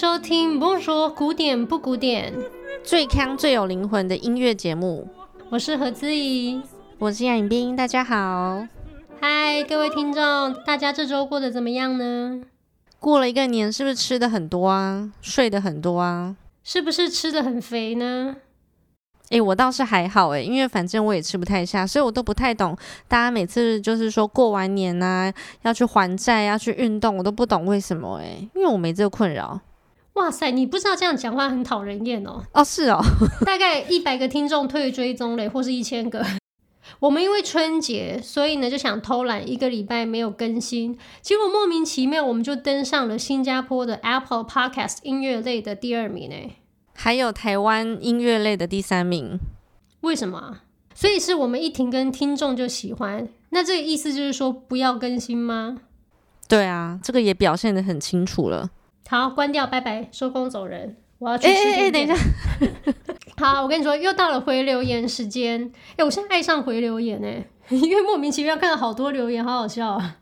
收听《Bonjour 古典不古典》，最康最有灵魂的音乐节目。我是何姿怡，我是杨颖冰，大家好。嗨，各位听众，大家这周过得怎么样呢？过了一个年，是不是吃的很多啊？睡的很多啊？是不是吃的很肥呢？诶、欸，我倒是还好诶，因为反正我也吃不太下，所以我都不太懂大家每次就是说过完年啊要去还债，要去运动，我都不懂为什么诶，因为我没这个困扰。哇塞，你不知道这样讲话很讨人厌哦。哦，是哦，大概一百个听众退追踪嘞，或是一千个。我们因为春节，所以呢就想偷懒一个礼拜没有更新，结果莫名其妙我们就登上了新加坡的 Apple Podcast 音乐类的第二名诶。还有台湾音乐类的第三名，为什么？所以是我们一停更，听众就喜欢。那这个意思就是说不要更新吗？对啊，这个也表现得很清楚了。好，关掉，拜拜，收工走人。我要去吃点点。哎哎哎，等一下。好，我跟你说，又到了回留言时间。哎，我现在爱上回留言哎，因为莫名其妙看到好多留言，好好笑啊。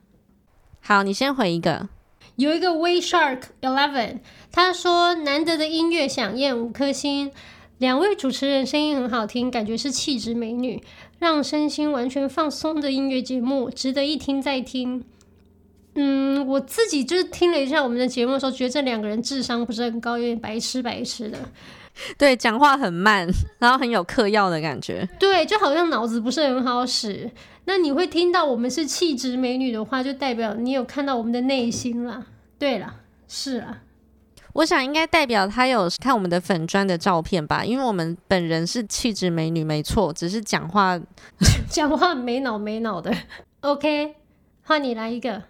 好，你先回一个。有一个 Way Shark Eleven，他说难得的音乐饗宴五颗星，两位主持人声音很好听，感觉是气质美女，让身心完全放松的音乐节目，值得一听再听。嗯，我自己就是听了一下我们的节目的时候，觉得这两个人智商不是很高，有点白痴白痴的。对，讲话很慢，然后很有嗑药的感觉。对，就好像脑子不是很好使。那你会听到我们是气质美女的话，就代表你有看到我们的内心了。对了，是啊，我想应该代表他有看我们的粉砖的照片吧，因为我们本人是气质美女，没错，只是讲话讲话没脑没脑的。OK，换你来一个。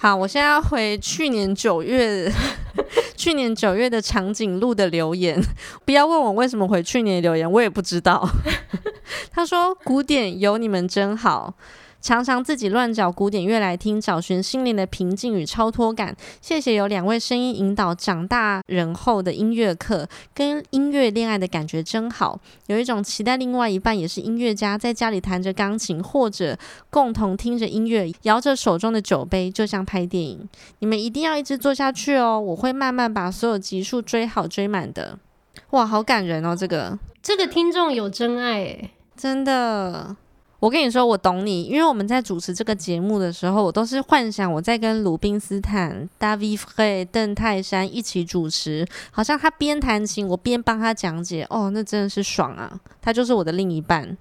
好，我现在要回去年九月，去年九月的长颈鹿的留言。不要问我为什么回去年留言，我也不知道。他说：“古典有你们真好。”常常自己乱找古典乐来听，找寻心灵的平静与超脱感。谢谢有两位声音引导长大人后的音乐课，跟音乐恋爱的感觉真好。有一种期待另外一半也是音乐家，在家里弹着钢琴，或者共同听着音乐，摇着手中的酒杯，就像拍电影。你们一定要一直做下去哦！我会慢慢把所有集数追好追满的。哇，好感人哦！这个这个听众有真爱诶，真的。我跟你说，我懂你，因为我们在主持这个节目的时候，我都是幻想我在跟鲁宾斯坦、David Frey、邓泰山一起主持，好像他边弹琴，我边帮他讲解。哦，那真的是爽啊！他就是我的另一半。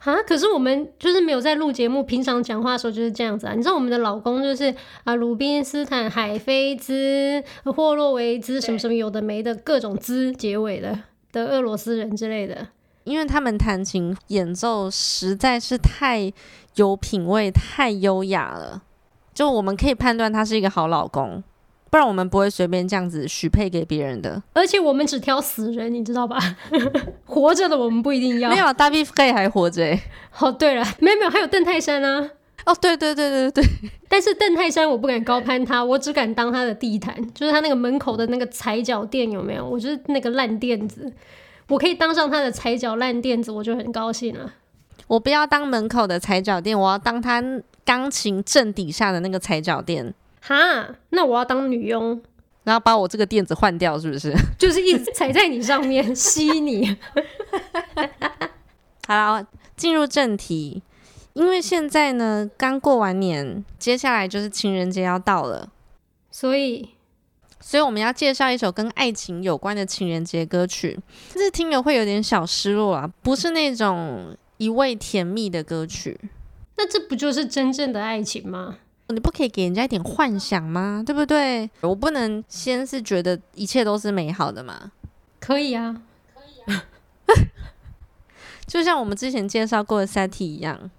啊，可是我们就是没有在录节目，平常讲话的时候就是这样子啊。你知道我们的老公就是啊，鲁宾斯坦、海菲兹、霍洛维兹什么什么有的没的各种兹结尾的的俄罗斯人之类的。因为他们弹琴演奏实在是太有品味、太优雅了，就我们可以判断他是一个好老公，不然我们不会随便这样子许配给别人的。而且我们只挑死人，你知道吧？活着的我们不一定要。没有，David Frey 还活着哎。哦，对了，没有没有，还有邓泰山啊。哦，对对对对对对。但是邓泰山我不敢高攀他，我只敢当他的地毯，就是他那个门口的那个踩脚垫有没有？我就是那个烂垫子。我可以当上他的踩脚烂垫子，我就很高兴了。我不要当门口的踩脚垫，我要当他钢琴正底下的那个踩脚垫。哈，那我要当女佣，然后把我这个垫子换掉，是不是？就是一直踩在你上面吸你。好了，进入正题，因为现在呢刚过完年，接下来就是情人节要到了，所以。所以我们要介绍一首跟爱情有关的情人节歌曲，但是听了会有点小失落啊，不是那种一味甜蜜的歌曲。那这不就是真正的爱情吗？你不可以给人家一点幻想吗？对不对？我不能先是觉得一切都是美好的吗？可以啊，可以啊，就像我们之前介绍过的 Satie 一样。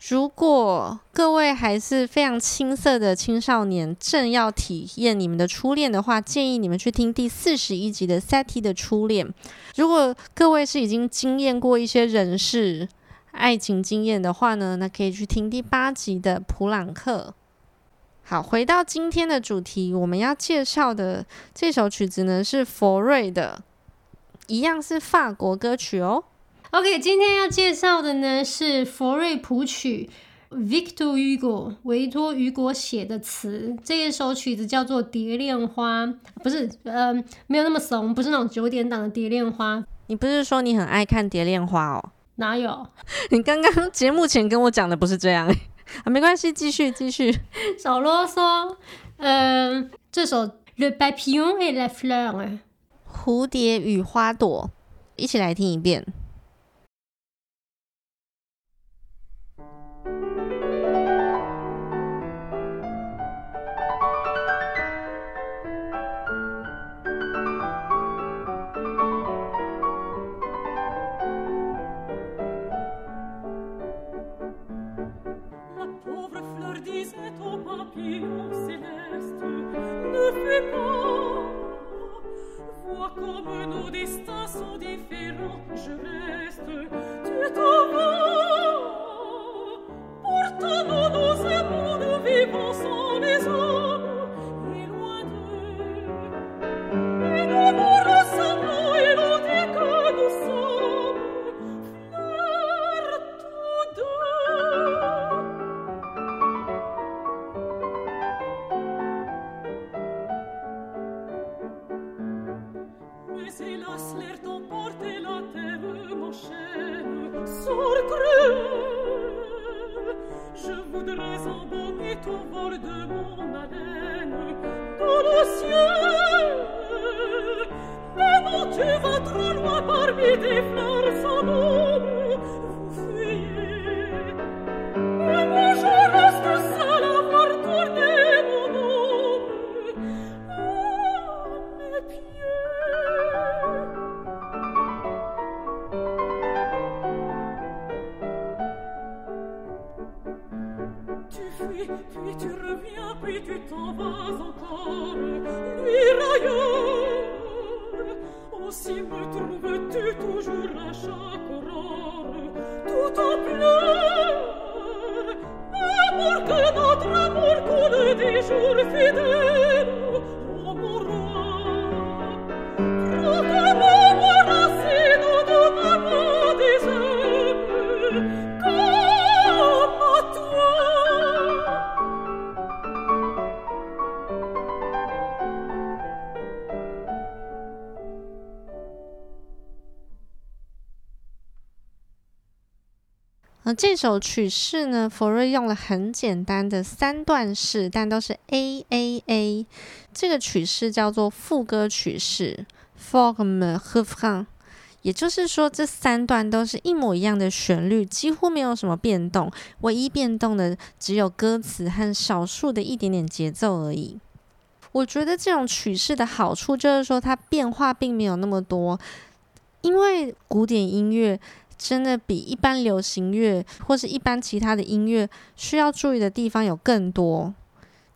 如果各位还是非常青涩的青少年，正要体验你们的初恋的话，建议你们去听第四十一集的 Satie 的初恋。如果各位是已经经验过一些人事爱情经验的话呢，那可以去听第八集的普朗克。好，回到今天的主题，我们要介绍的这首曲子呢是佛瑞的，一样是法国歌曲哦。OK，今天要介绍的呢是佛瑞谱曲，Victor Hugo 维托·雨果写的词，这一首曲子叫做《蝶恋花》，不是，嗯、呃，没有那么怂，不是那种九点档的《蝶恋花》。你不是说你很爱看《蝶恋花》哦？哪有？你刚刚节目前跟我讲的不是这样 啊？没关系，继续继续，少啰嗦。嗯、呃，这首《Le Papillon et la Fleur》，蝴蝶与花朵，一起来听一遍。Marco 这首曲式呢，佛瑞用了很简单的三段式，但都是 A A A。这个曲式叫做副歌曲式 Forme Refrain，也就是说，这三段都是一模一样的旋律，几乎没有什么变动，唯一变动的只有歌词和少数的一点点节奏而已。我觉得这种曲式的好处就是说，它变化并没有那么多，因为古典音乐。真的比一般流行乐或是一般其他的音乐需要注意的地方有更多。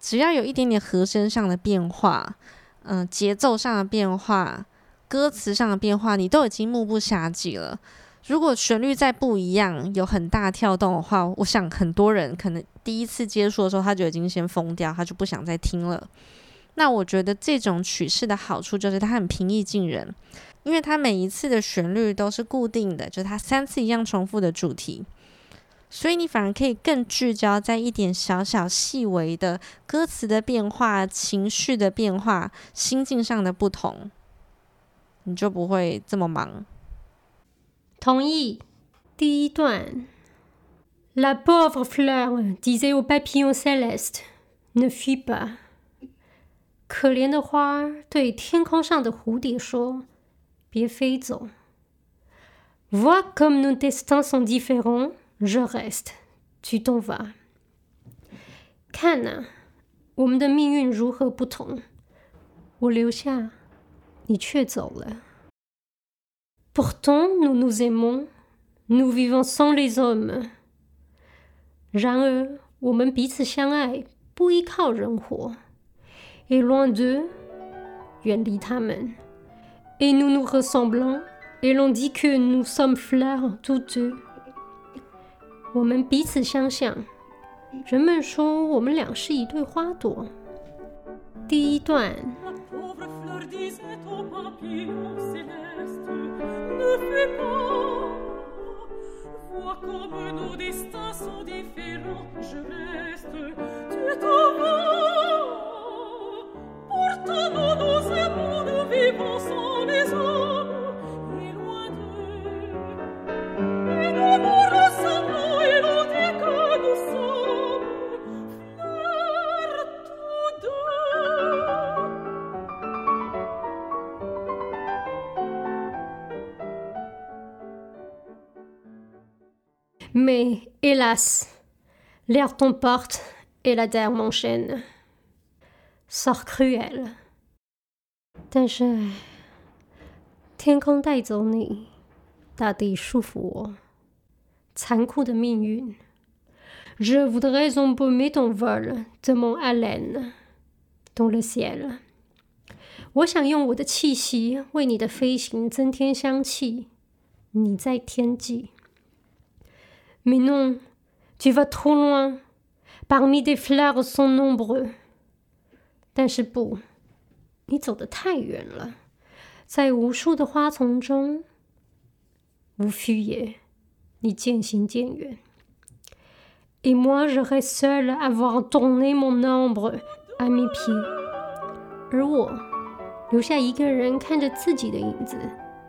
只要有一点点和声上的变化，嗯、节奏上的变化，歌词上的变化，你都已经目不暇接了。如果旋律再不一样，有很大跳动的话，我想很多人可能第一次接触的时候，他就已经先疯掉，他就不想再听了。那我觉得这种曲式的好处就是它很平易近人。因为它每一次的旋律都是固定的，就是它三次一样重复的主题，所以你反而可以更聚焦在一点小小细微的歌词的变化、情绪的变化、心境上的不同，你就不会这么忙。同意。第一段，La pauvre fleur disait au papillon céleste, ne fuis pas。可怜的花对天空上的蝴蝶说。别飞走。Vois comme nos destins sont différents, je reste, tu t'en vas。看呐，我们的命运如何不同，我留下，你却走了。Pourtant nous nous aimons, nous vivons sans les hommes。然而，我们彼此相爱，不依靠人活。Et loin d'eux，远离他们。 Et nous nous ressemblons, et l'on dit que nous sommes fleurs toutes deux。我们彼此相像，人们说我们俩是一对花朵。第一段。 Mais hélas, l'air t'emporte et la terre m'enchaîne. Sort cruel，但是天空带走你，大地束缚我，残酷的命运。Je voudrais embaumer ton vol de mon haleine dans le ciel。我想用我的气息为你的飞行增添香气。你在天际。Mais non, tu vas trop loin. Parmi des fleurs sont nombreux. 但是不，你走得太远了，在无数的花丛中。Vous fuyez，你渐行渐远。Et moi, je reste seul à voir tourner mon ombre à mes pieds。而我留下一个人看着自己的影子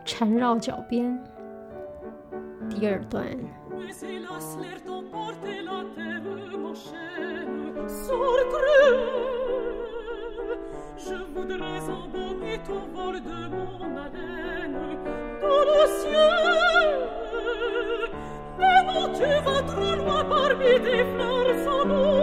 缠绕脚边。第二段。je voudrais embaumer ton vol de mon haleine dans le ciel. Mais non, tu vas trop loin parmi des fleurs sans nom.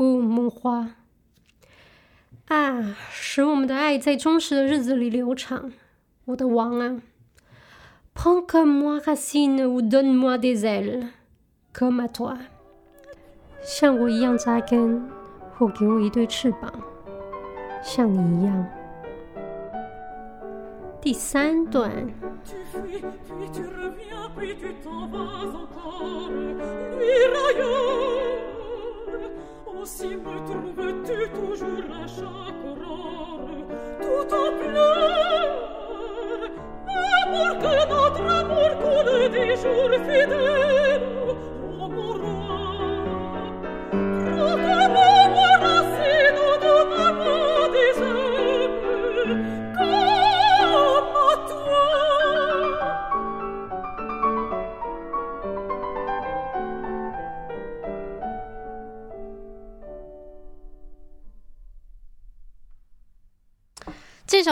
哦，梦花啊，使我们的爱在忠实的日子里流淌，我的王啊！Prends comme moi racine ou donne-moi des ailes，comme à toi，像我一样扎根，或给我一对翅膀，像你一样。第三段。si me trouves-tu toujours à chaque aurore tout en pleurs Amour que notre amour coule des jours fidèles.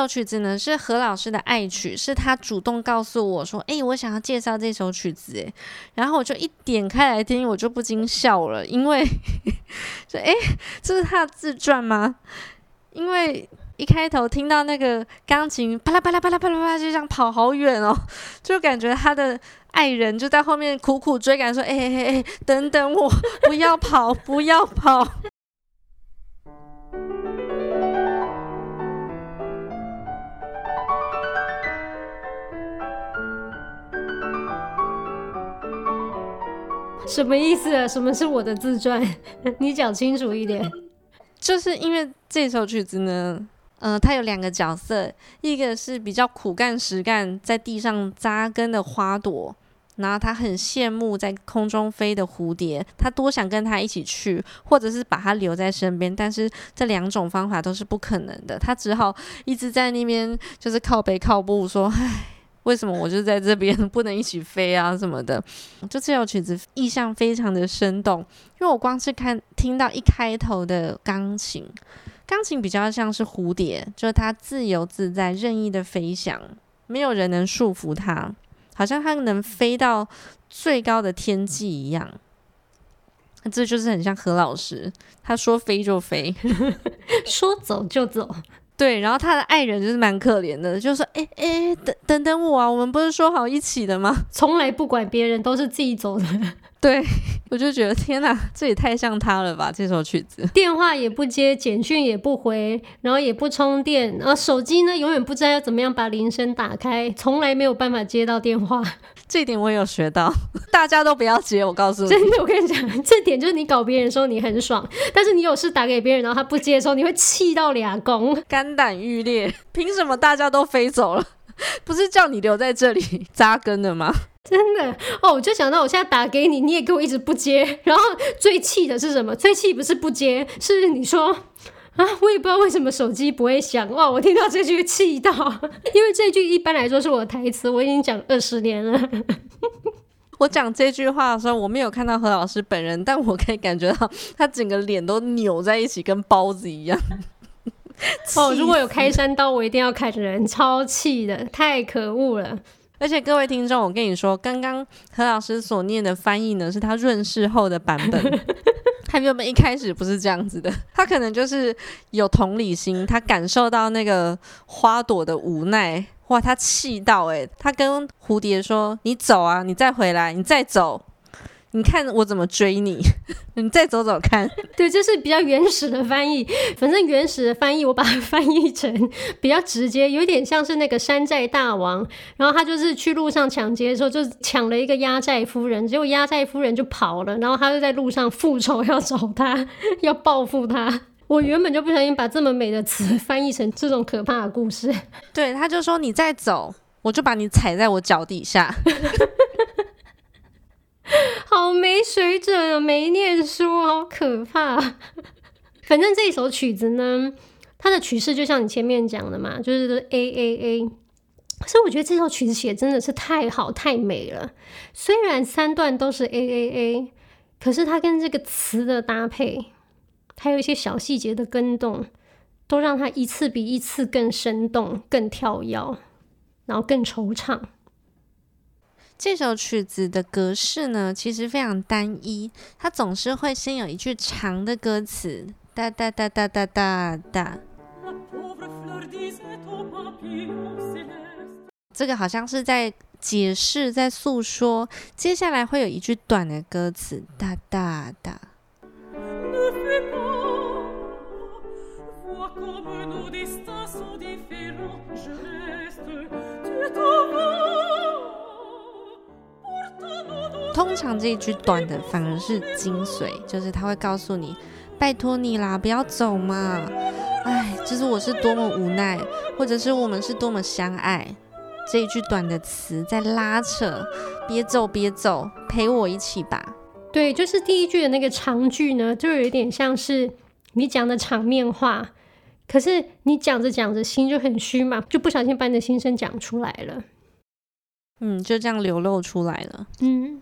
曲子呢是何老师的爱曲，是他主动告诉我说：“哎，我想要介绍这首曲子。”哎，然后我就一点开来听，我就不禁笑了，因为说：“哎，这是他的自传吗？”因为一开头听到那个钢琴啪啦啪啦啪啦啪啦啪啦，就这样跑好远哦，就感觉他的爱人就在后面苦苦追赶，说：“哎哎哎，等等我，不要跑，不要跑。”什么意思啊？什么是我的自传？你讲清楚一点。就是因为这首曲子呢，呃，它有两个角色，一个是比较苦干实干，在地上扎根的花朵，然后他很羡慕在空中飞的蝴蝶，他多想跟他一起去，或者是把他留在身边，但是这两种方法都是不可能的，他只好一直在那边就是靠北靠步说，唉。为什么我就在这边 不能一起飞啊什么的？就这首曲子意象非常的生动，因为我光是看听到一开头的钢琴，钢琴比较像是蝴蝶，就是它自由自在、任意的飞翔，没有人能束缚它，好像它能飞到最高的天际一样。这就是很像何老师，他说飞就飞，说走就走。对，然后他的爱人就是蛮可怜的，就说：“哎哎，等等等我啊，我们不是说好一起的吗？从来不管别人，都是自己走的。”对，我就觉得天哪，这也太像他了吧！这首曲子，电话也不接，简讯也不回，然后也不充电，然后手机呢，永远不知道要怎么样把铃声打开，从来没有办法接到电话。这一点我也有学到，大家都不要接，我告诉你。真的，我跟你讲，这点就是你搞别人的时候你很爽，但是你有事打给别人，然后他不接的时候，你会气到俩公，肝胆欲裂。凭什么大家都飞走了？不是叫你留在这里扎根的吗？真的哦，我就想到我现在打给你，你也给我一直不接，然后最气的是什么？最气不是不接，是你说。啊，我也不知道为什么手机不会响哇！我听到这句气到，因为这句一般来说是我的台词，我已经讲二十年了。我讲这句话的时候，我没有看到何老师本人，但我可以感觉到他整个脸都扭在一起，跟包子一样。哦，如果有开山刀，我一定要砍人，超气的，太可恶了。而且各位听众，我跟你说，刚刚何老师所念的翻译呢，是他润饰后的版本。他原本一开始不是这样子的，他可能就是有同理心，他感受到那个花朵的无奈，哇，他气到诶、他跟蝴蝶说：“你走啊，你再回来，你再走。”你看我怎么追你？你再走走看。对，这是比较原始的翻译。反正原始的翻译，我把它翻译成 比较直接，有点像是那个山寨大王。然后他就是去路上抢劫的时候，就抢了一个压寨夫人，结果压寨夫人就跑了。然后他就在路上复仇，要找他，要报复他。我原本就不小心把这么美的词翻译成这种可怕的故事。对，他就说：“你再走，我就把你踩在我脚底下。”好没水准啊！没念书，好可怕。反正这一首曲子呢，它的曲式就像你前面讲的嘛，就是 A A A。所以我觉得这首曲子写真的是太好太美了。虽然三段都是 A A A，可是它跟这个词的搭配，还有一些小细节的更动，都让它一次比一次更生动、更跳跃，然后更惆怅。这首曲子的格式呢，其实非常单一，它总是会先有一句长的歌词，哒哒哒哒哒哒哒。这个好像是在解释，在诉说，接下来会有一句短的歌词，哒哒哒。通常这一句短的反而是精髓，就是他会告诉你：“拜托你啦，不要走嘛！”哎，就是我是多么无奈，或者是我们是多么相爱。这一句短的词在拉扯，别走，别走，陪我一起吧。对，就是第一句的那个长句呢，就有点像是你讲的场面话，可是你讲着讲着心就很虚嘛，就不小心把你的心声讲出来了。嗯，就这样流露出来了。嗯。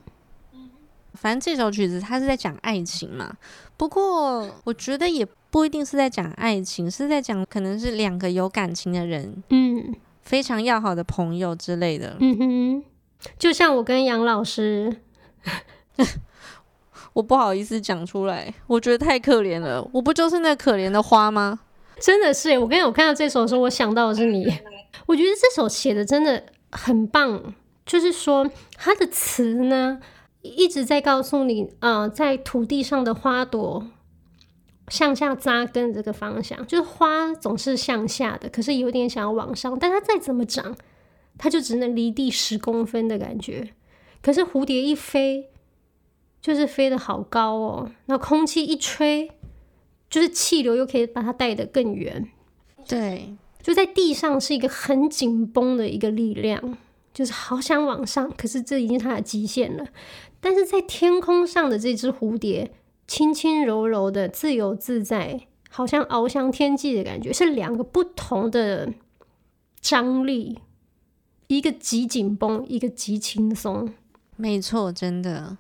反正这首曲子它是在讲爱情嘛，不过我觉得也不一定是在讲爱情，是在讲可能是两个有感情的人，嗯，非常要好的朋友之类的。嗯哼，就像我跟杨老师，我不好意思讲出来，我觉得太可怜了，我不就是那可怜的花吗？真的是，我刚才我看到这首的时候，我想到的是你。我觉得这首写的真的很棒，就是说它的词呢。一直在告诉你，呃，在土地上的花朵向下扎根这个方向，就是花总是向下的，可是有点想要往上，但它再怎么长，它就只能离地十公分的感觉。可是蝴蝶一飞，就是飞得好高哦，那空气一吹，就是气流又可以把它带得更远。对，就在地上是一个很紧绷的一个力量，就是好想往上，可是这已经是它的极限了。但是在天空上的这只蝴蝶，轻轻柔柔的，自由自在，好像翱翔天际的感觉，是两个不同的张力，一个极紧绷，一个极轻松。没错，真的。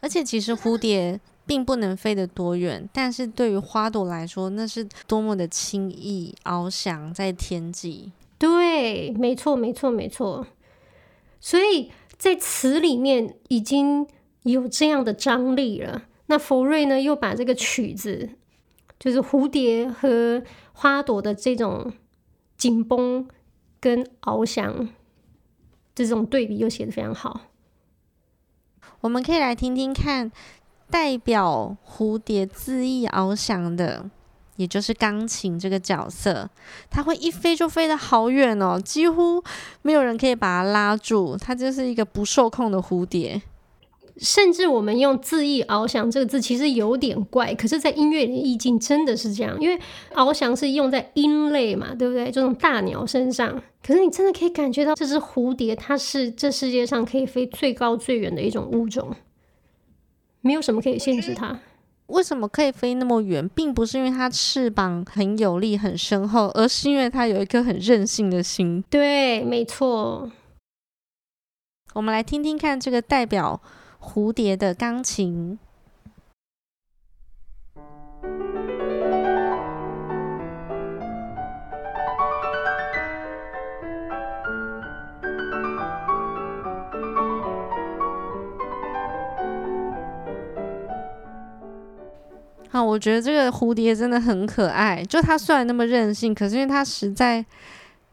而且其实蝴蝶并不能飞得多远，但是对于花朵来说，那是多么的轻易翱翔在天际。对，没错，没错，没错。所以在词里面已经有这样的张力了。那佛瑞呢，又把这个曲子，就是蝴蝶和花朵的这种紧绷跟翱翔这种对比，又写得非常好。我们可以来听听看，代表蝴蝶恣意翱翔的。也就是钢琴这个角色，它会一飞就飞得好远哦，几乎没有人可以把它拉住。它就是一个不受控的蝴蝶。甚至我们用“恣意翱翔”这个字，其实有点怪，可是，在音乐里的意境真的是这样。因为翱翔是用在鹰类嘛，对不对？这种大鸟身上，可是你真的可以感觉到这只蝴蝶，它是这世界上可以飞最高最远的一种物种，没有什么可以限制它。为什么可以飞那么远，并不是因为它翅膀很有力、很深厚，而是因为它有一颗很任性的心。对，没错。我们来听听看这个代表蝴蝶的钢琴。好，我觉得这个蝴蝶真的很可爱。就它虽然那么任性，可是因为它实在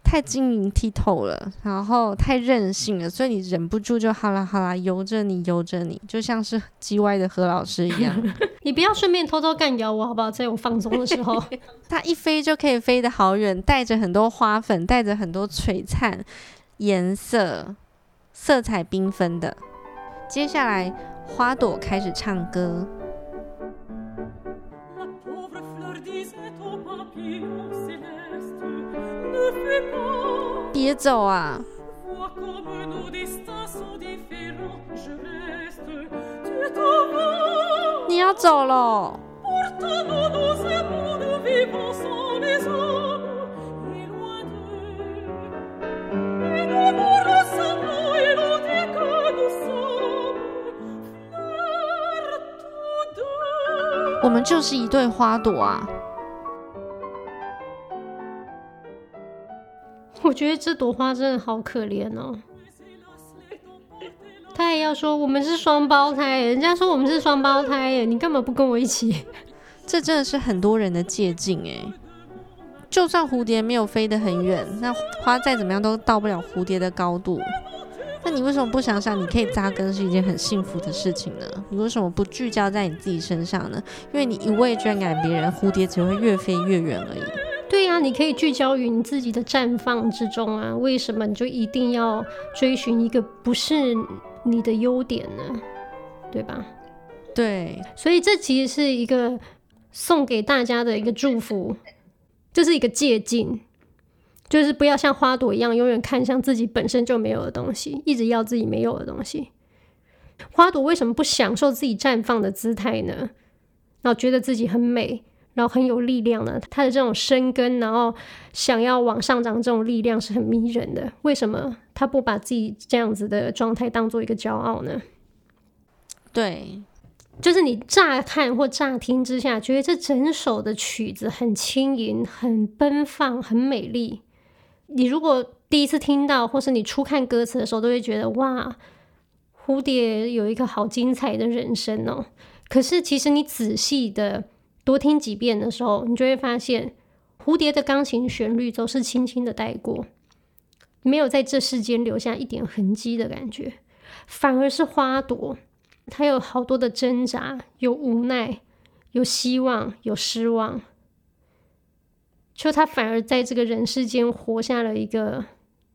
太晶莹剔透了，然后太任性了，所以你忍不住就好啦好啦，由着你由着你，就像是叽歪的何老师一样。你不要顺便偷偷干掉我好不好？在我放松的时候，它一飞就可以飞得好远，带着很多花粉，带着很多璀璨颜色，色彩缤纷的。接下来，花朵开始唱歌。别走啊！你要走了。我们就是一对花朵啊！我觉得这朵花真的好可怜哦，他也要说我们是双胞胎，人家说我们是双胞胎耶，你干嘛不跟我一起？这真的是很多人的借镜诶。就算蝴蝶没有飞得很远，那花再怎么样都到不了蝴蝶的高度。那你为什么不想想，你可以扎根是一件很幸福的事情呢？你为什么不聚焦在你自己身上呢？因为你一味追赶别人，蝴蝶只会越飞越远而已。对呀、啊，你可以聚焦于你自己的绽放之中啊！为什么你就一定要追寻一个不是你的优点呢？对吧？对，所以这其实是一个送给大家的一个祝福，这是一个借镜，就是不要像花朵一样永远看向自己本身就没有的东西，一直要自己没有的东西。花朵为什么不享受自己绽放的姿态呢？然后觉得自己很美。然后很有力量呢，他的这种生根，然后想要往上涨，这种力量是很迷人的。为什么他不把自己这样子的状态当做一个骄傲呢？对，就是你乍看或乍听之下，觉得这整首的曲子很轻盈、很奔放、很美丽。你如果第一次听到，或是你初看歌词的时候，都会觉得哇，蝴蝶有一个好精彩的人生哦。可是其实你仔细的。多听几遍的时候，你就会发现，蝴蝶的钢琴旋律总是轻轻的带过，没有在这世间留下一点痕迹的感觉，反而是花朵，它有好多的挣扎，有无奈，有希望，有失望，就它反而在这个人世间活下了一个，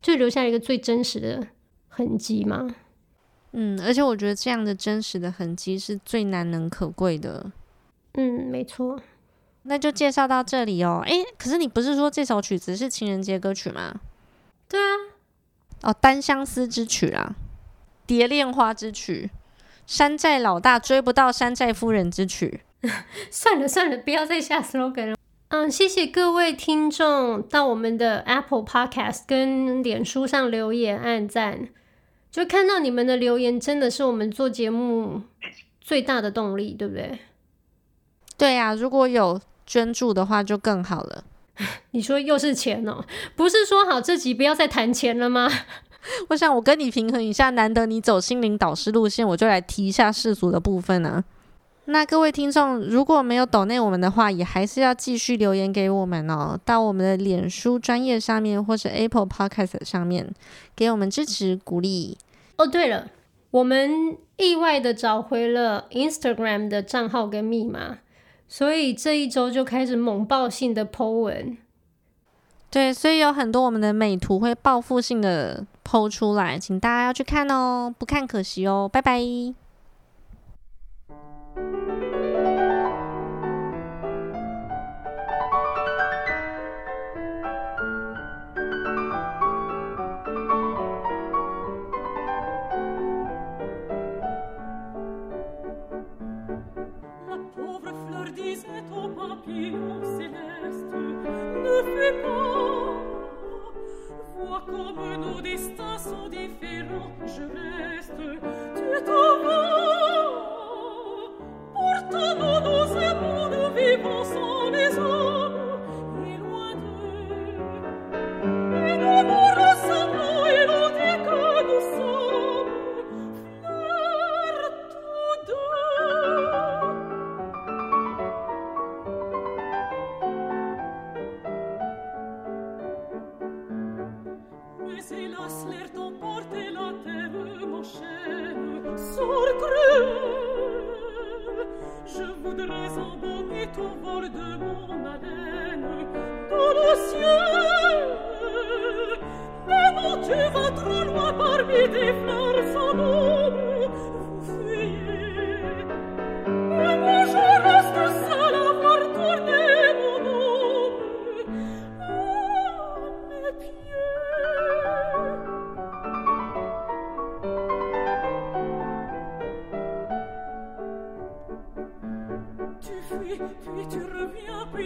就留下一个最真实的痕迹嘛。嗯，而且我觉得这样的真实的痕迹是最难能可贵的。嗯，没错，那就介绍到这里哦。诶，可是你不是说这首曲子是情人节歌曲吗？对啊，哦，单相思之曲啊，蝶恋花之曲，山寨老大追不到山寨夫人之曲。算了算了，不要再下 slogan 了。嗯，谢谢各位听众到我们的 Apple Podcast 跟脸书上留言按赞，就看到你们的留言，真的是我们做节目最大的动力，对不对？对呀、啊，如果有捐助的话就更好了。你说又是钱哦？不是说好这集不要再谈钱了吗？我想我跟你平衡一下，难得你走心灵导师路线，我就来提一下世俗的部分啊。那各位听众，如果没有抖内我们的话，也还是要继续留言给我们哦，到我们的脸书专业上面，或是 Apple Podcast 上面，给我们支持鼓励。哦，对了，我们意外的找回了 Instagram 的账号跟密码，所以这一周就开始猛爆性的 po 文。对，所以有很多我们的美图会报复性的 po 出来，请大家要去看哦，不看可惜哦，拜拜。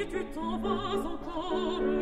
tu t'en vas encore.